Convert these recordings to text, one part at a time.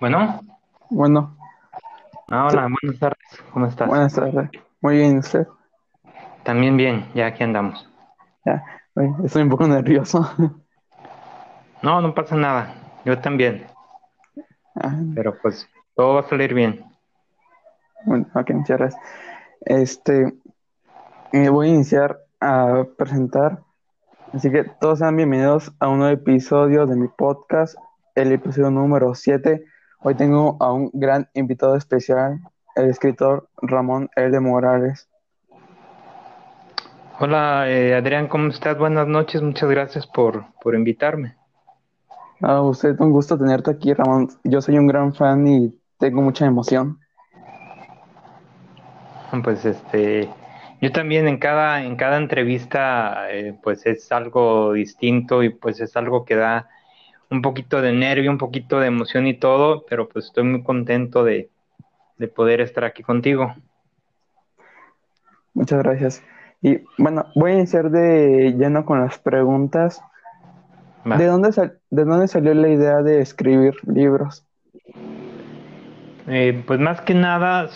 Bueno, Bueno, ah, hola, buenas tardes, ¿cómo estás? buenas tardes. Muy bien, ¿usted? También bien, ya aquí andamos. Ya, estoy un poco nervioso. No, no pasa nada, yo también, Ah, pero pues todo va a salir bien. bueno, ok, muchas gracias. Este, eh, voy a iniciar a presentar, así que todos sean bienvenidos a un nuevo episodio de mi podcast, el episodio número 7. Hoy tengo a un gran invitado especial, el escritor Ramón L. Morales. Hola, eh, Adrián, ¿cómo estás? Buenas noches, muchas gracias por, por invitarme. A usted, un gusto tenerte aquí, Ramón. Yo soy un gran fan y tengo mucha emoción. Pues este, yo también en cada, en cada entrevista, eh, pues es algo distinto y pues es algo que da un poquito de nervio, un poquito de emoción y todo, pero pues estoy muy contento de, de poder estar aquí contigo. Muchas gracias. Y bueno, voy a iniciar de lleno con las preguntas. Va. ¿De dónde, sal- de dónde salió la idea de escribir libros? Eh, pues más que nada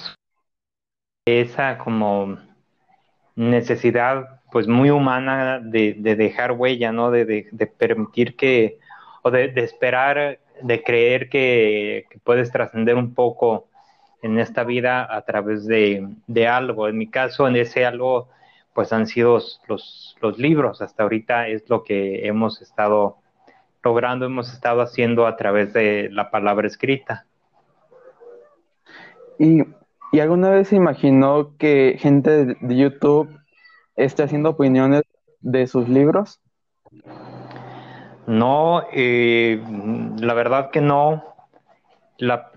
esa como necesidad pues muy humana de, de dejar huella, ¿no? De, de- de permitir que, o de, esperar, de creer que, puedes trascender un poco en esta vida a través de, algo. En mi caso, en ese algo, pues han sido los, libros. Hasta ahorita es lo que hemos estado logrando, hemos estado haciendo a través de la palabra escrita. ¿Y, y alguna vez se imaginó que gente de YouTube esté haciendo opiniones de sus libros? No, eh, la verdad que no. La,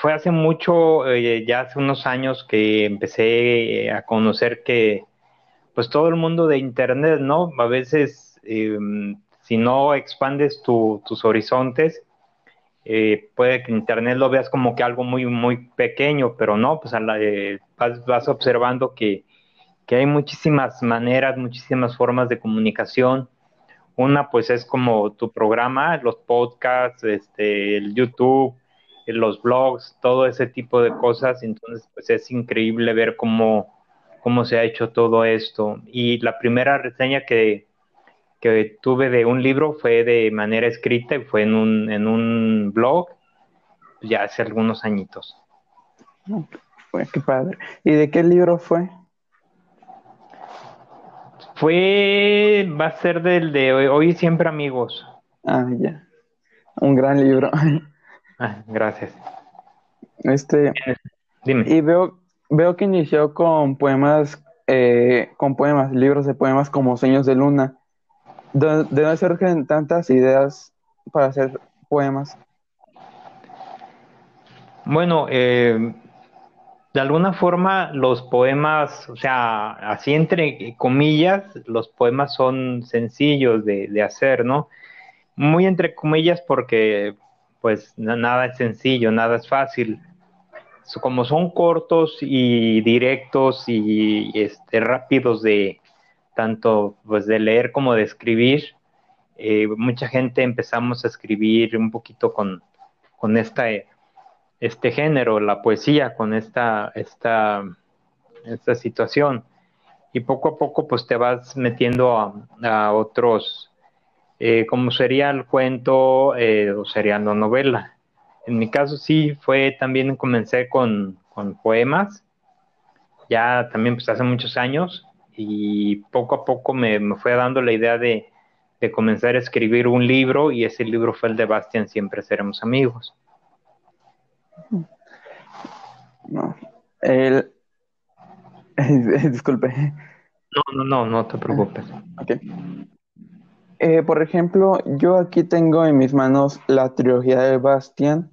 fue hace mucho, eh, ya hace unos años que empecé a conocer que, pues todo el mundo de Internet, ¿no? A veces, eh, si no expandes tu- tus horizontes, eh, puede que Internet lo veas como que algo muy, muy pequeño, pero no, pues a la- eh, vas, vas observando que, que hay muchísimas maneras, muchísimas formas de comunicación. Una, pues es como tu programa, los podcasts, este, el YouTube, los blogs, todo ese tipo de cosas. Entonces, pues es increíble ver cómo, cómo se ha hecho todo esto. Y la primera reseña que, que tuve de un libro fue de manera escrita y fue en un, en un blog ya hace algunos añitos. Qué padre. ¿Y de qué libro fue? Fue, va a ser del de Hoy, Hoy Siempre Amigos. Ah, ya. Un gran libro. Ah, gracias. Este, Dime. y veo, veo que inició con poemas, eh, con poemas, libros de poemas como Sueños de Luna. ¿De, de dónde surgen tantas ideas para hacer poemas? Bueno, eh, de alguna forma los poemas, o sea, así entre comillas, los poemas son sencillos de, hacer, ¿no? Muy entre comillas porque pues na- nada es sencillo, nada es fácil. Como son cortos y directos y este, rápidos de tanto pues de leer como de escribir, eh, mucha gente empezamos a escribir un poquito con, con esta, este género, la poesía, con esta, esta, esta situación. Y poco a poco pues te vas metiendo a, a otros, eh, como sería el cuento eh, o sería la novela. En mi caso sí fue también comencé con, con poemas, ya también pues hace muchos años y poco a poco me, me fue dando la idea de, de comenzar a escribir un libro y ese libro fue el de Bastian Siempre Seremos Amigos. No. El, disculpe. No, no, no, no te preocupes. Ok. Eh, por ejemplo, yo aquí tengo en mis manos la trilogía de Bastian.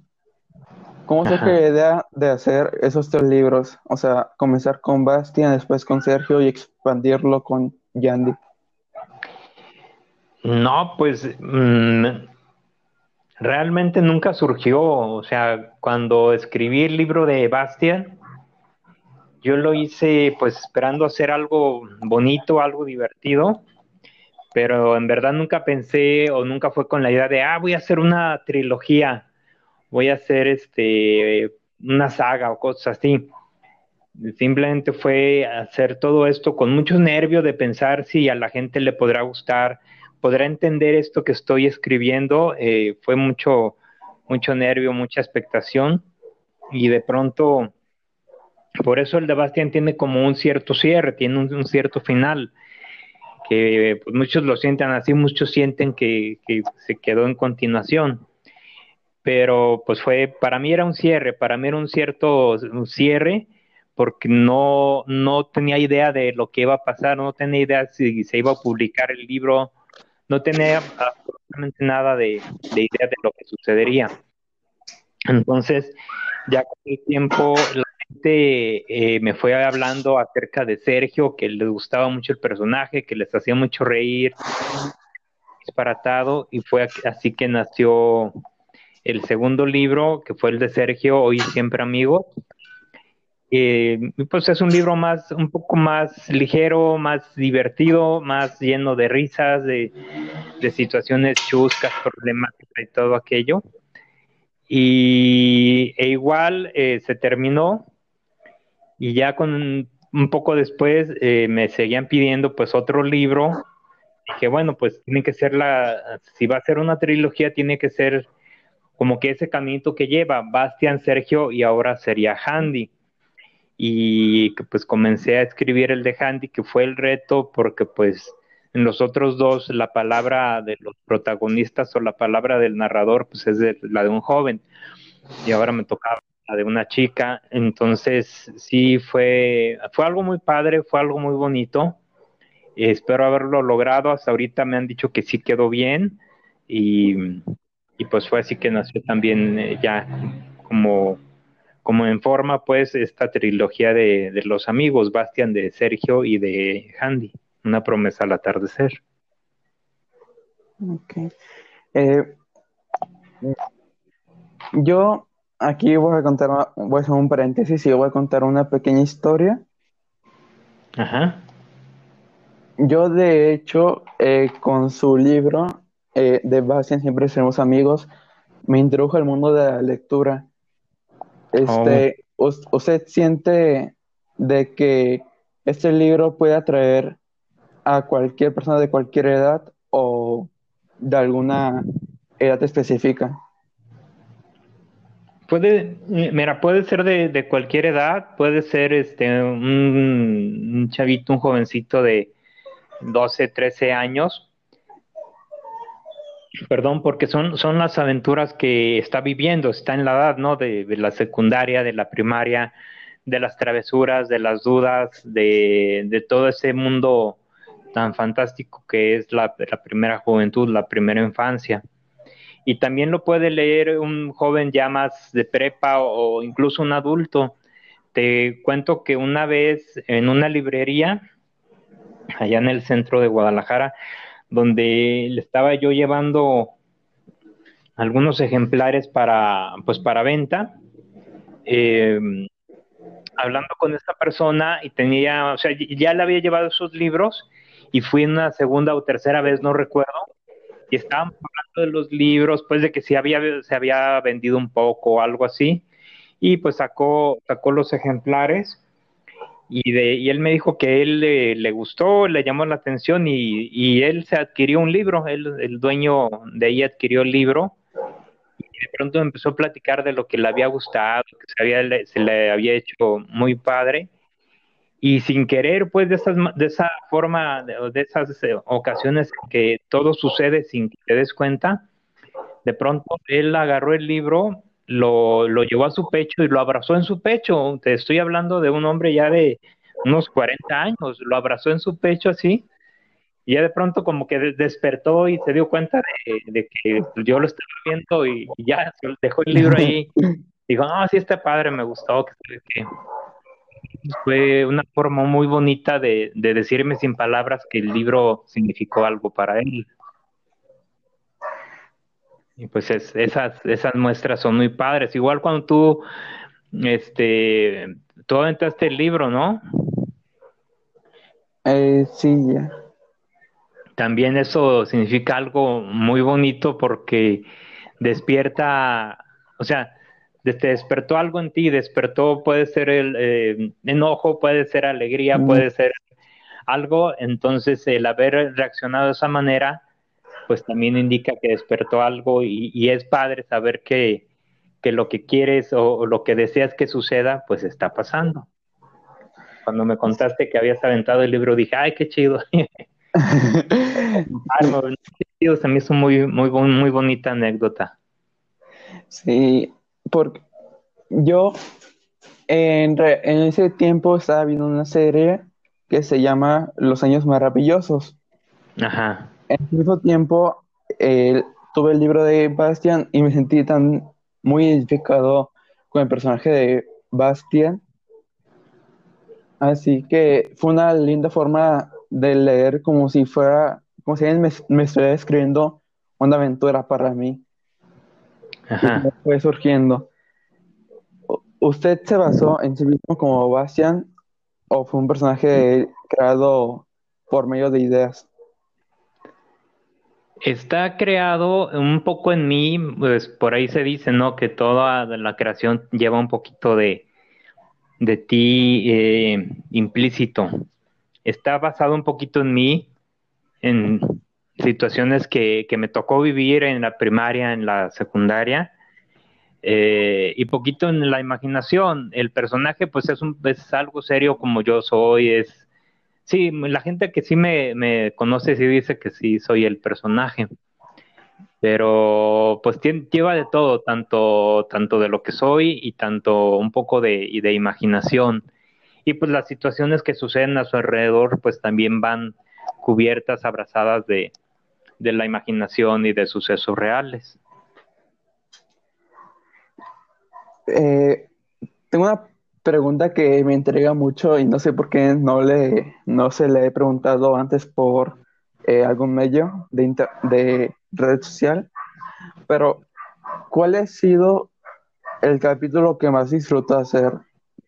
¿Cómo Ajá. la idea de hacer esos tres libros? O sea, comenzar con Bastian, después con Sergio y expandirlo con Yandy. No, pues mm, realmente nunca surgió. O sea, cuando escribí el libro de Bastian, yo lo hice pues esperando hacer algo bonito, algo divertido, pero en verdad nunca pensé o nunca fue con la idea de, ah, voy a hacer una trilogía voy a hacer este una saga o cosas así. Simplemente fue hacer todo esto con mucho nervio de pensar si a la gente le podrá gustar, podrá entender esto que estoy escribiendo. Eh, fue mucho, mucho nervio, mucha expectación y de pronto, por eso el de Bastian tiene como un cierto cierre, tiene un, cierto final, que pues, muchos lo sienten así, muchos sienten que, se quedó en continuación pero pues fue, para mí era un cierre, para mí era un cierto cierre, porque no, no tenía idea de lo que iba a pasar, no tenía idea si se iba a publicar el libro, no tenía absolutamente nada de, idea de lo que sucedería. Entonces, ya con el tiempo, la gente eh, me fue hablando acerca de Sergio, que les gustaba mucho el personaje, que les hacía mucho reír, disparatado, y fue así que nació el segundo libro, que fue el de Sergio, Hoy Siempre Amigo. Eh, pues es un libro más, un poco más ligero, más divertido, más lleno de risas, de, situaciones chuscas, problemáticas y todo aquello. Y e igual eh, se terminó y ya con un poco después eh, me seguían pidiendo pues otro libro. que bueno, pues tiene que ser la, si va a ser una trilogía, tiene que ser como que ese camino que lleva Bastian, Sergio y ahora sería Handy. Y que pues comencé a escribir el de Handy, que fue el reto, porque pues en los otros dos la palabra de los protagonistas o la palabra del narrador pues es la de un joven. Y ahora me tocaba la de una chica. Entonces sí fue, fue algo muy padre, fue algo muy bonito. espero haberlo logrado. Hasta ahorita me han dicho que sí quedó bien. Y y pues fue así que nació también eh, ya como, como en forma pues esta trilogía de, los amigos, Bastian de Sergio y de Handy, una promesa al atardecer. Ok. Eh, yo aquí voy a contar, voy a hacer un paréntesis y voy a contar una pequeña historia. Ajá. Yo de hecho eh, con su libro eh, de Bastian, siempre seremos amigos, me introdujo al mundo de la lectura. Este, oh. ¿Usted siente de que este libro puede atraer a cualquier persona de cualquier edad o de alguna edad específica? Puede, mira, puede ser de, cualquier edad, puede ser este un, un, chavito, un jovencito de 12, 13 años, Perdón, porque son, son las aventuras que está viviendo, está en la edad, ¿no? De, la secundaria, de la primaria, de las travesuras, de las dudas, de, de todo ese mundo tan fantástico que es la, primera juventud, la primera infancia. Y también lo puede leer un joven ya más de prepa o incluso un adulto. Te cuento que una vez en una librería, allá en el centro de Guadalajara, donde le estaba yo llevando algunos ejemplares para, pues, para venta. Em, hablando con esta persona y tenía, o sea, ya le había llevado esos libros y fui una segunda o tercera vez, no recuerdo, y estábamos hablando de los libros, pues de que si había, se había vendido un poco o algo así, y pues sacó, sacó los ejemplares y, él me dijo que él le, gustó, le llamó la atención y, él se adquirió un libro, él, el dueño de ahí adquirió el libro y de pronto empezó a platicar de lo que le había gustado, que se, le había hecho muy padre y sin querer, pues de esa forma, de, de esas eh, ocasiones que todo sucede sin que te des cuenta, de pronto él agarró el libro lo, lo llevó a su pecho y lo abrazó en su pecho. Te estoy hablando de un hombre ya de unos 40 años, lo abrazó en su pecho así, y ya de pronto como que despertó y se dio cuenta de, que yo lo estaba viendo y, ya dejó el libro ahí. Dijo, no, sí este padre, me gustó. Que, fue una forma muy bonita de, de decirme sin palabras que el libro significó algo para él. Y pues esas, esas muestras son muy padres. Igual cuando tú, este, tú aventaste el libro, ¿no? Eh, sí, ya. También eso significa algo muy bonito porque despierta, O sea, te despertó algo en ti, despertó, puede ser el eh, enojo, puede ser alegría, puede ser algo, entonces el haber reaccionado de esa manera, pues también indica que despertó algo y, es padre saber que, lo que quieres o, lo que deseas que suceda, pues está pasando. Cuando me contaste que habías aventado el libro, dije, ay, qué chido. También es una muy, muy, muy bonita anécdota. Sí, porque yo en, en ese tiempo estaba viendo una serie que se llama Los Años Maravillosos. Ajá. En el mismo tiempo tuve el libro de Bastian y me sentí tan muy identificado con el personaje de Bastian. Así que fue una linda forma de leer como si fuera, como si alguien me, me estuviera escribiendo una aventura para mí. Ajá. fue surgiendo. ¿Usted se basó en sí mismo como Bastian o fue un personaje creado por medio de ideas? Está creado un poco en mí, pues por ahí se dice, ¿no? Que toda la creación lleva un poquito de, de ti eh, implícito. Está basado un poquito en mí, en situaciones que, que me tocó vivir en la primaria, en la secundaria, eh, y poquito en la imaginación. El personaje, pues es, un, es algo serio como yo soy, es... Sí, la gente que sí me, me conoce sí dice que sí soy el personaje, pero pues lleva de todo, tanto, tanto de lo que soy y tanto un poco de, de imaginación. Y pues las situaciones que suceden a su alrededor pues también van cubiertas, abrazadas de, de la imaginación y de sucesos reales. Eh, tengo una pregunta que me entrega mucho y no sé por qué no, le, no se le he preguntado antes por eh, algún medio de, de red social, pero ¿cuál ha sido el capítulo que más disfruta hacer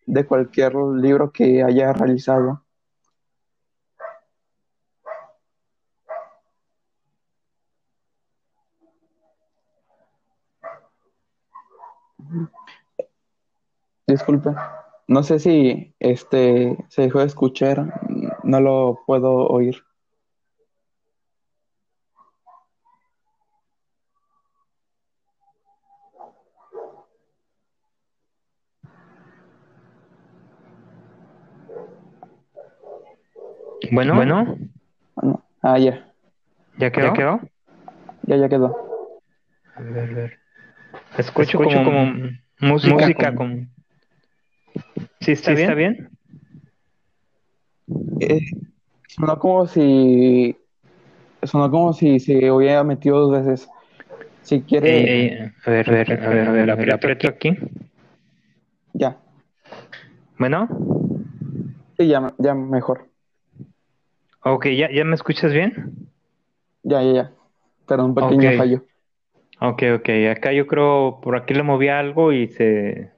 de cualquier libro que haya realizado? Disculpe, no sé si este se dejó de escuchar, no lo puedo oír. Bueno, bueno. Ah, ya. ¿Ya quedó? ¿Ya quedó? Ya, ya quedó. A ver, a ver. Escucho, como, música, como... ¿Sí está bien? ¿Está bien? Eh, sonó como si. Sonó como si se hubiera metido dos veces. Si quiere. Eh, eh, a ver, a ver, a ver, a ver, a ver, aprieto aquí. Ya. Bueno. Sí, ya, ya mejor. Ok, ¿ya, ¿ya me escuchas bien? Ya, ya, ya. Perdón, un pequeño fallo. Ok, ok. Acá yo creo, por aquí le moví algo y se,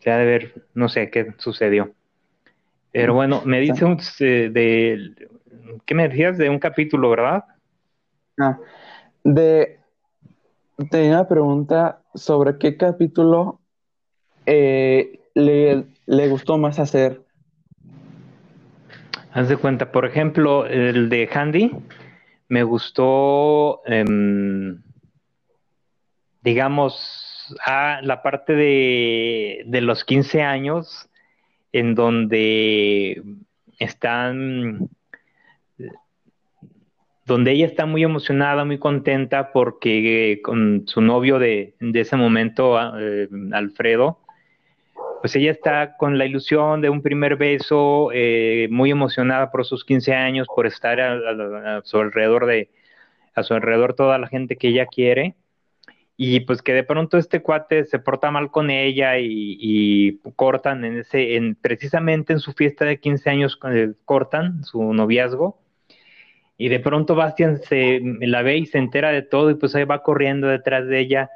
se ha de ver, no sé qué sucedió. Pero bueno, me dice eh, de, ¿qué me decías? De un capítulo, ¿verdad? Ah, de, tenía una pregunta sobre qué capítulo eh, le, le, gustó más hacer. Haz de cuenta, por ejemplo, el de Handy, me gustó, em, digamos, a la parte de, de los 15 años, en donde están, donde ella está muy emocionada, muy contenta porque con su novio de, de ese momento, eh, Alfredo, pues ella está con la ilusión de un primer beso, eh, muy emocionada por sus 15 años, por estar a, su alrededor de, a su alrededor toda la gente que ella quiere y pues que de pronto este cuate se porta mal con ella y, cortan en ese, en, precisamente en su fiesta de 15 años cortan su noviazgo y de pronto Bastian se la ve y se entera de todo y pues ahí va corriendo detrás de ella.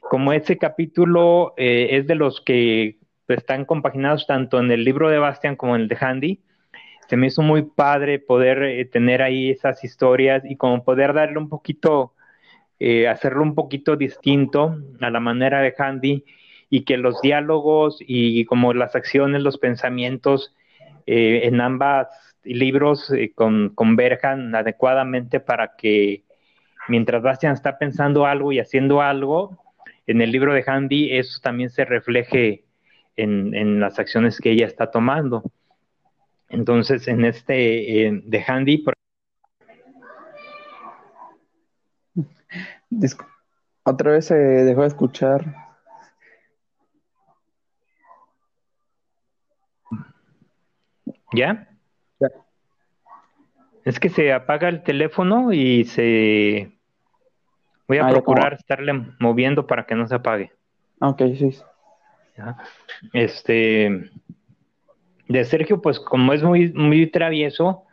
Como ese capítulo eh, es de los que están compaginados tanto en el libro de Bastian como en el de Handy, se me hizo muy padre poder eh, tener ahí esas historias y como poder darle un poquito eh, hacerlo un poquito distinto a la manera de Handy y que los diálogos y como las acciones, los pensamientos eh, en ambas libros eh, converjan adecuadamente para que mientras Bastian está pensando algo y haciendo algo, en el libro de Handy eso también se refleje en, las acciones que ella está tomando. Entonces, en este de Handy, otra vez se dejó de escuchar. ¿Ya? Es que se apaga el teléfono y se... Voy a ah, procurar estarle moviendo para que no se apague. Ok, sí. Este... De Sergio, pues como es muy, muy travieso,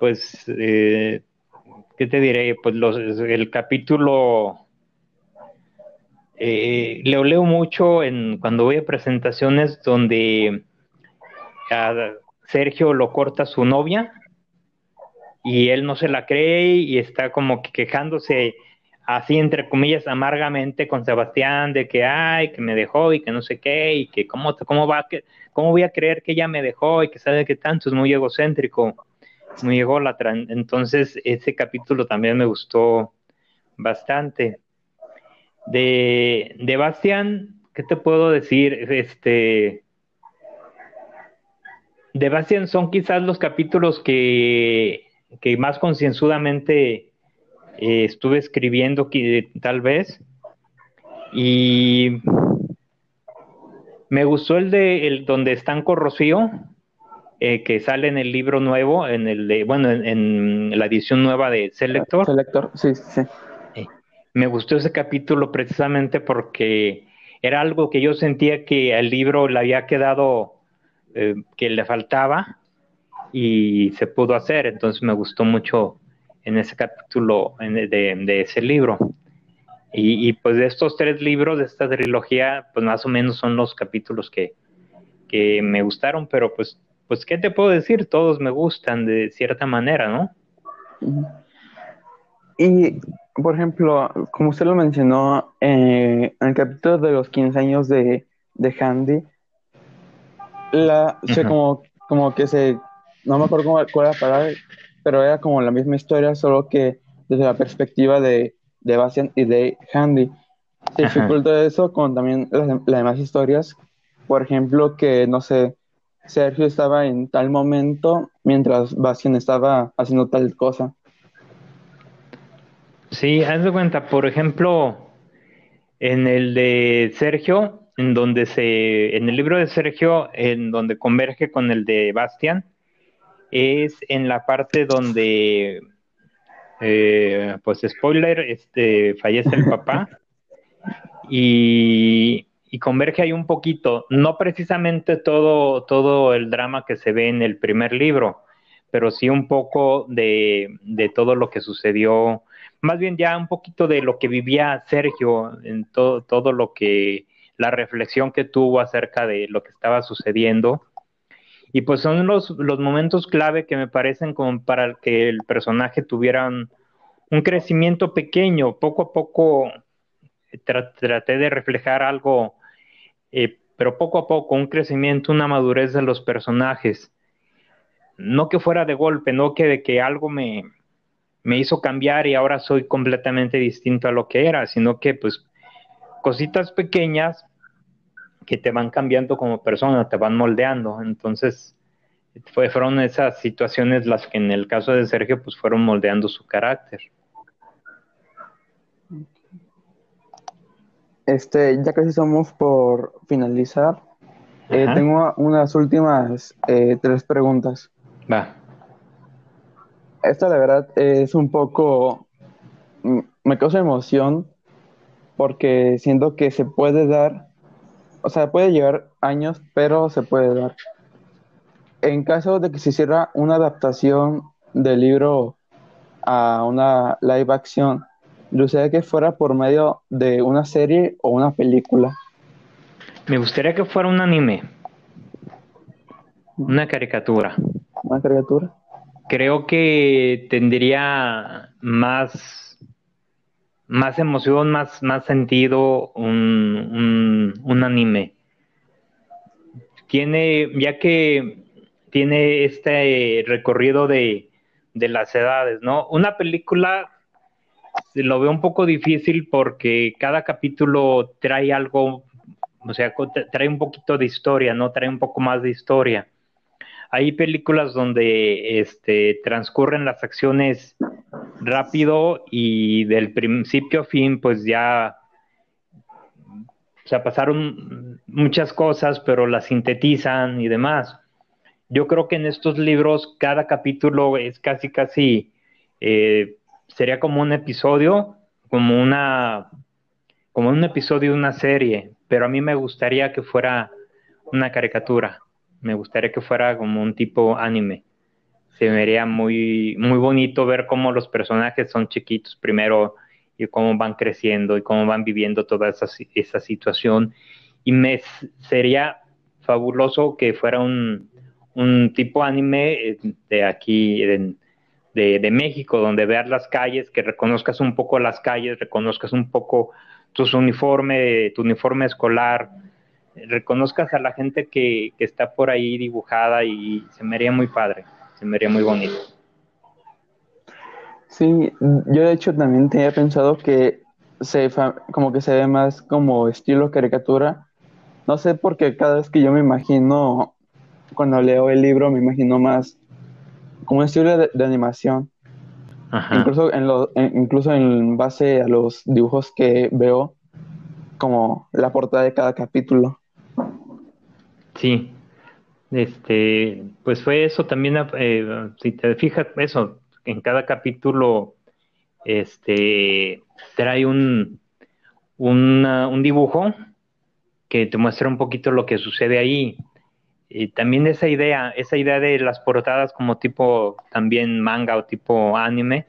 pues, eh, ¿qué te diré? Pues los, el capítulo... Eh, leo, leo mucho en cuando voy a presentaciones donde Sergio lo corta su novia y él no se la cree y está como que quejándose así entre comillas amargamente con Sebastián de que ay que me dejó y que no sé qué y que cómo cómo va que cómo voy a creer que ella me dejó y que sabe que tanto es muy egocéntrico muy entonces ese capítulo también me gustó bastante. De, de Bastián qué te puedo decir este de Bastian son quizás los capítulos que, más concienzudamente eh, estuve escribiendo tal vez. Y me gustó el de el donde están con Rocío, eh, que sale en el libro nuevo, en el de, bueno, en, la edición nueva de Selector. Selector, sí, sí. Eh, me gustó ese capítulo precisamente porque era algo que yo sentía que al libro le había quedado eh, que le faltaba y se pudo hacer. Entonces me gustó mucho en ese capítulo de, ese libro. Y, pues de estos tres libros, de esta trilogía, pues más o menos son los capítulos que, que me gustaron, pero pues, pues, ¿qué te puedo decir? Todos me gustan de cierta manera, ¿no? Y, por ejemplo, como usted lo mencionó, eh, en el capítulo de los 15 años de, de Handy, la, como, como que se, no me acuerdo cómo, cuál era la palabra, pero era como la misma historia, solo que desde la perspectiva de, de Bastian y de Handy. Se dificulta eso con también las, demás historias. Por ejemplo, que, no sé, Sergio estaba en tal momento mientras Bastian estaba haciendo tal cosa. Sí, haz de cuenta, por ejemplo, en el de Sergio, en donde se, en el libro de Sergio, en donde converge con el de Bastian, es en la parte donde, eh, pues spoiler, este, fallece el papá y, y, converge ahí un poquito, no precisamente todo, todo el drama que se ve en el primer libro, pero sí un poco de, de todo lo que sucedió, más bien ya un poquito de lo que vivía Sergio en todo, todo lo que la reflexión que tuvo acerca de lo que estaba sucediendo. Y pues son los, los momentos clave que me parecen como para que el personaje tuviera un, crecimiento pequeño. Poco a poco traté de reflejar algo, eh, pero poco a poco un crecimiento, una madurez de los personajes. No que fuera de golpe, no que de que algo me, me hizo cambiar y ahora soy completamente distinto a lo que era, sino que pues cositas pequeñas que te van cambiando como persona, te van moldeando. Entonces, fueron esas situaciones las que en el caso de Sergio, pues fueron moldeando su carácter. Este, ya casi somos por finalizar. Eh, tengo unas últimas eh, tres preguntas. Va. Esta, la verdad, es un poco. Mm, me causa emoción porque siento que se puede dar, o sea, puede llevar años, pero se puede dar. En caso de que se hiciera una adaptación del libro a una live action, ¿le gustaría que fuera por medio de una serie o una película? Me gustaría que fuera un anime, una caricatura. ¿Una caricatura? Creo que tendría más más emoción, más, más sentido un, un, anime. Tiene, ya que tiene este recorrido de, de las edades, ¿no? Una película lo veo un poco difícil porque cada capítulo trae algo, o sea, trae un poquito de historia, ¿no? Trae un poco más de historia. Hay películas donde este, transcurren las acciones rápido y del principio a fin, pues ya, o sea, pasaron muchas cosas, pero las sintetizan y demás. Yo creo que en estos libros cada capítulo es casi, casi, eh, sería como un episodio, como una, como un episodio de una serie, pero a mí me gustaría que fuera una caricatura, me gustaría que fuera como un tipo anime. Se vería muy, muy bonito ver cómo los personajes son chiquitos primero y cómo van creciendo y cómo van viviendo toda esa, esa situación. Y me sería fabuloso que fuera un, un tipo anime eh, de aquí, de, México, donde veas las calles, que reconozcas un poco las calles, reconozcas un poco tus uniforme, tu uniforme escolar, reconozcas a la gente que, que está por ahí dibujada y se me haría muy padre, se me haría muy bonito. Sí, yo de hecho también tenía pensado que se como que se ve más como estilo caricatura. No sé porque cada vez que yo me imagino cuando leo el libro me imagino más como un estilo de, animación. Incluso en, lo, incluso en base a los dibujos que veo, como la portada de cada capítulo. Sí, este, pues fue eso también, eh, si te fijas, eso, en cada capítulo, este, trae un, un dibujo que te muestra un poquito lo que sucede ahí. Y también esa idea, esa idea de las portadas como tipo también manga o tipo anime,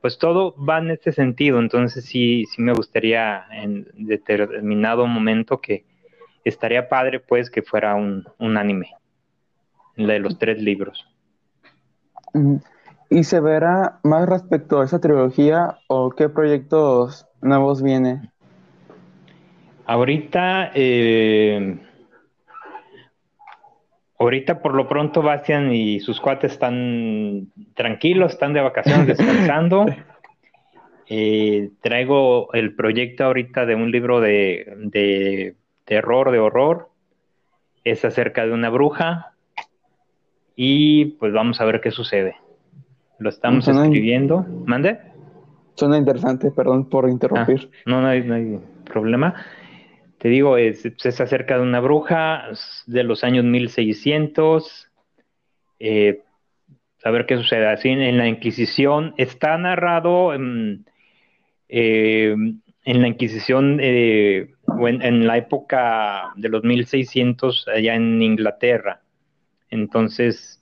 pues todo va en ese sentido. Entonces sí, sí me gustaría en determinado momento que estaría padre pues que fuera un, un anime de los tres libros. ¿Y se verá más respecto a esa trilogía o qué proyectos nuevos viene? Ahorita eh, Ahorita por lo pronto Bastian y sus cuates están tranquilos, están de vacaciones descansando. Eh, traigo el proyecto ahorita de un libro de, de terror, de horror. Es acerca de una bruja. Y pues vamos a ver qué sucede. Lo estamos escribiendo. ¿Mande? Suena interesante, perdón por interrumpir. Ah, no, no hay, no hay problema te digo, es, acerca de una bruja de los años 1600. Eh, a ver qué sucede. Así en, la Inquisición está narrado en, eh, en la Inquisición eh, en, en, la época de los 1600 allá en Inglaterra. Entonces,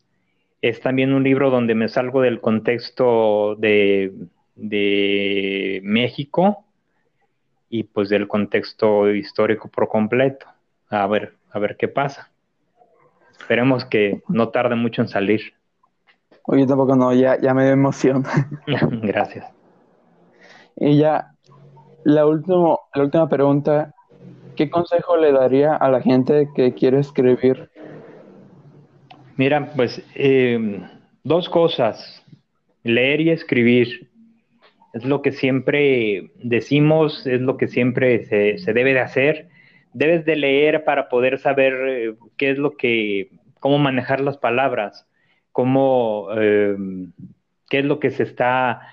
es también un libro donde me salgo del contexto de, de México y pues del contexto histórico por completo. A ver, a ver qué pasa. Esperemos que no tarde mucho en salir. Oye, tampoco no, ya, ya me dio emoción. Gracias. Y ya, la, último, la última pregunta, ¿qué consejo le daría a la gente que quiere escribir? Mira, pues eh, dos cosas, leer y escribir es lo que siempre decimos, es lo que siempre se, debe de hacer. Debes de leer para poder saber eh, qué es lo que, cómo manejar las palabras, cómo, eh, qué es lo que se está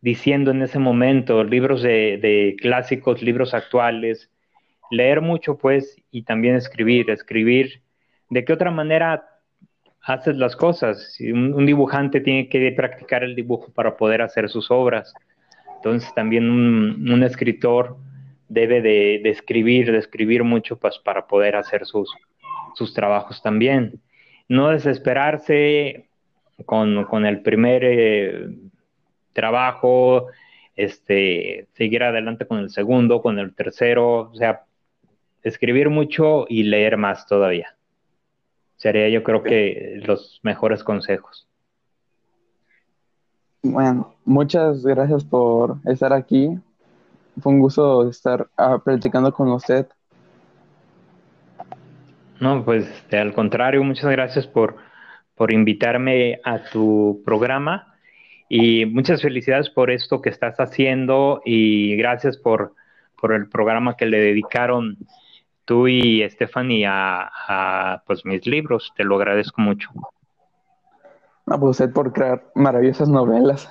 diciendo en ese momento, libros de, clásicos, libros actuales, leer mucho pues y también escribir, escribir. ¿De qué otra manera haces las cosas? Un dibujante tiene que practicar el dibujo para poder hacer sus obras. Entonces también un, escritor debe de, escribir, de escribir mucho pues, para poder hacer sus, sus trabajos también. No desesperarse con, el primer eh, trabajo, este, seguir adelante con el segundo, con el tercero, o sea, escribir mucho y leer más todavía. Sería yo creo que los mejores consejos. Bueno, muchas gracias por estar aquí. fue un gusto estar uh, platicando con usted. No, pues al contrario, muchas gracias por, por invitarme a tu programa y muchas felicidades por esto que estás haciendo y gracias por, por el programa que le dedicaron tú y Stephanie a, a pues mis libros. Te lo agradezco mucho. No, pues usted por crear maravillosas novelas.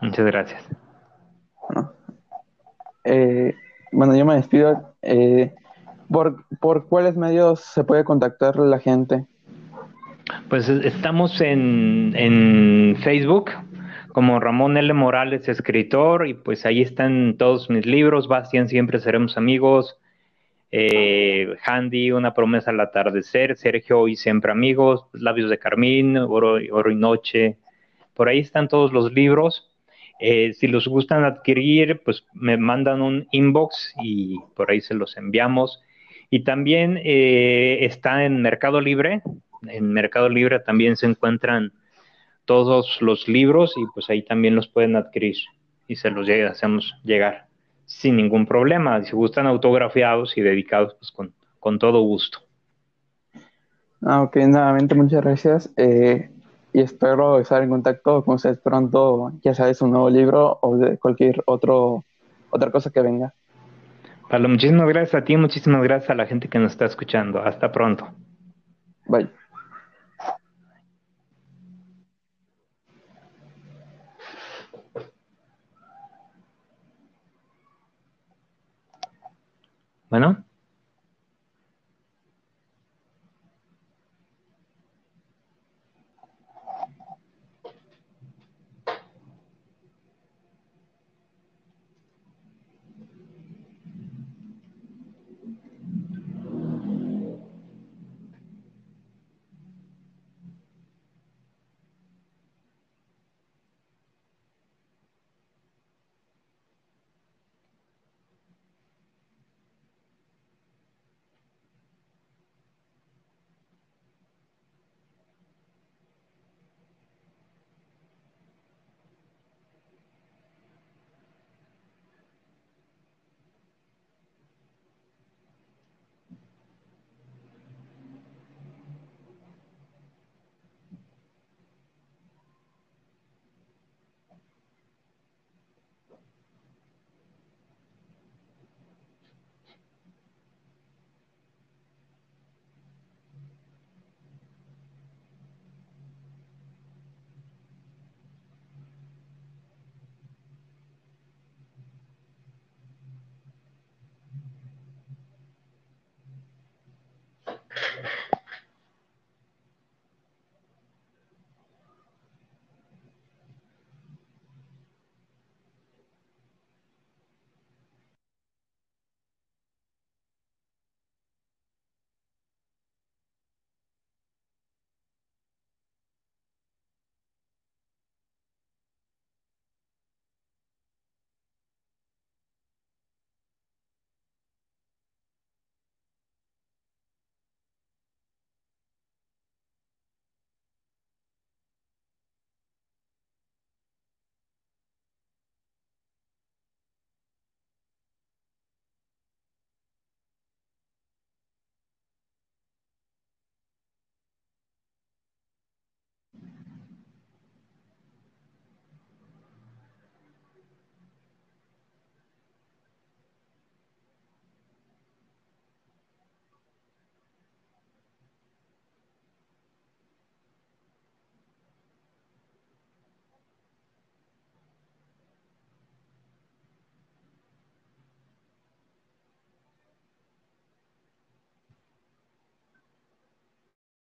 Muchas gracias. Bueno, eh, bueno yo me despido. Eh, ¿por, ¿Por cuáles medios se puede contactar la gente? Pues estamos en, en Facebook como Ramón L. Morales, escritor, y pues ahí están todos mis libros, Bastian, Siempre Seremos Amigos, eh, Handy, Una promesa al atardecer, Sergio y siempre amigos, Labios de Carmín, Oro, y Noche, por ahí están todos los libros. Eh, si los gustan adquirir, pues me mandan un inbox y por ahí se los enviamos. Y también eh, está en Mercado Libre. En Mercado Libre también se encuentran todos los libros y pues ahí también los pueden adquirir y se los hacemos llegar sin ningún problema. Si gustan autografiados y dedicados, pues con, con todo gusto. Ah, ok, nuevamente muchas gracias. Eh, y espero estar en contacto con ustedes pronto, ya sea de su nuevo libro o de cualquier otro, otra cosa que venga. Pablo, muchísimas gracias a ti, muchísimas gracias a la gente que nos está escuchando. Hasta pronto. Bye. Bueno.